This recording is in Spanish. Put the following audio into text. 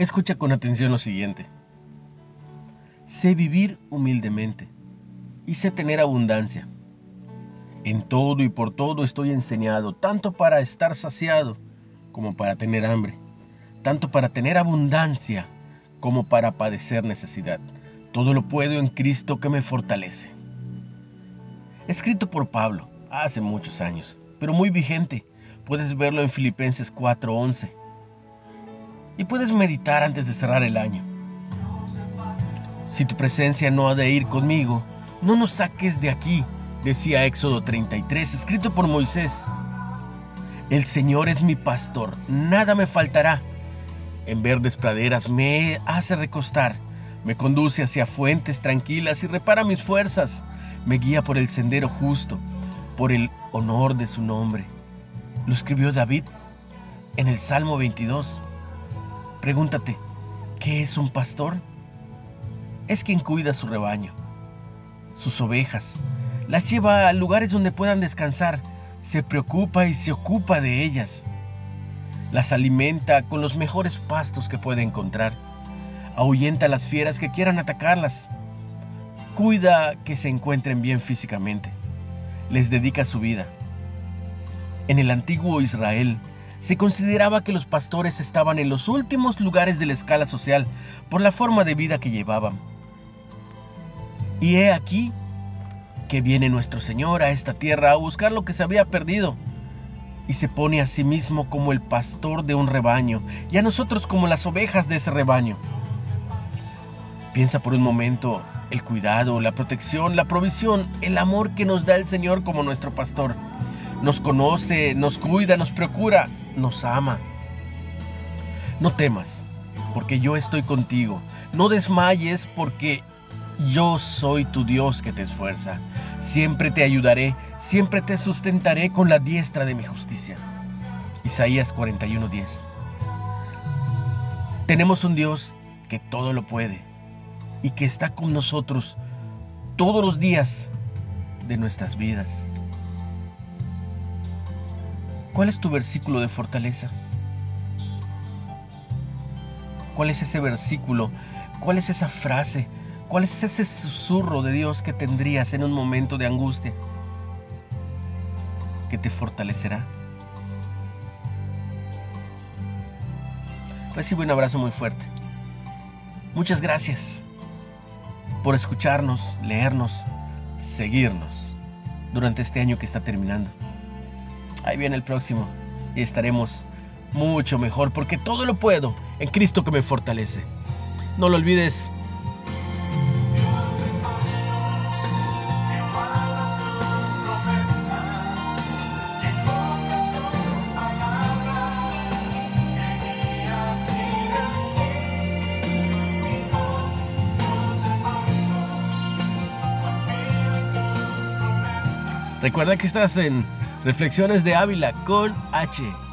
Escucha con atención lo siguiente. Sé vivir humildemente y sé tener abundancia. En todo y por todo estoy enseñado, tanto para estar saciado como para tener hambre, tanto para tener abundancia como para padecer necesidad. Todo lo puedo en Cristo que me fortalece. Escrito por Pablo hace muchos años, pero muy vigente. Puedes verlo en Filipenses 4:11 y puedes meditar antes de cerrar el año. Si tu presencia no ha de ir conmigo, no nos saques de aquí, decía Éxodo 33, escrito por Moisés. El Señor es mi pastor, nada me faltará. En verdes praderas me hace recostar, me conduce hacia fuentes tranquilas y repara mis fuerzas, me guía por el sendero justo, por el honor de su nombre. Lo escribió David en el Salmo 22. Pregúntate, ¿qué es un pastor? Es quien cuida su rebaño, sus ovejas, las lleva a lugares donde puedan descansar, se preocupa y se ocupa de ellas, las alimenta con los mejores pastos que puede encontrar, ahuyenta a las fieras que quieran atacarlas, cuida que se encuentren bien físicamente, les dedica su vida. En el antiguo Israel, se consideraba que los pastores estaban en los últimos lugares de la escala social por la forma de vida que llevaban. Y he aquí que viene nuestro Señor a esta tierra a buscar lo que se había perdido y se pone a sí mismo como el pastor de un rebaño y a nosotros como las ovejas de ese rebaño. Piensa por un momento el cuidado, la protección, la provisión, el amor que nos da el Señor como nuestro pastor. Nos conoce, nos cuida, nos procura nos ama. No temas, porque yo estoy contigo. No desmayes, porque yo soy tu Dios que te esfuerza. Siempre te ayudaré, siempre te sustentaré con la diestra de mi justicia. Isaías 41:10. Tenemos un Dios que todo lo puede y que está con nosotros todos los días de nuestras vidas. ¿Cuál es tu versículo de fortaleza? ¿Cuál es ese versículo? ¿Cuál es esa frase? ¿Cuál es ese susurro de Dios que tendrías en un momento de angustia? Que te fortalecerá. Recibe un abrazo muy fuerte. Muchas gracias por escucharnos, leernos, seguirnos durante este año que está terminando. Ahí viene el próximo y estaremos mucho mejor porque todo lo puedo en Cristo que me fortalece. No lo olvides. Recuerda que estás en Reflexiones de Ávila con H.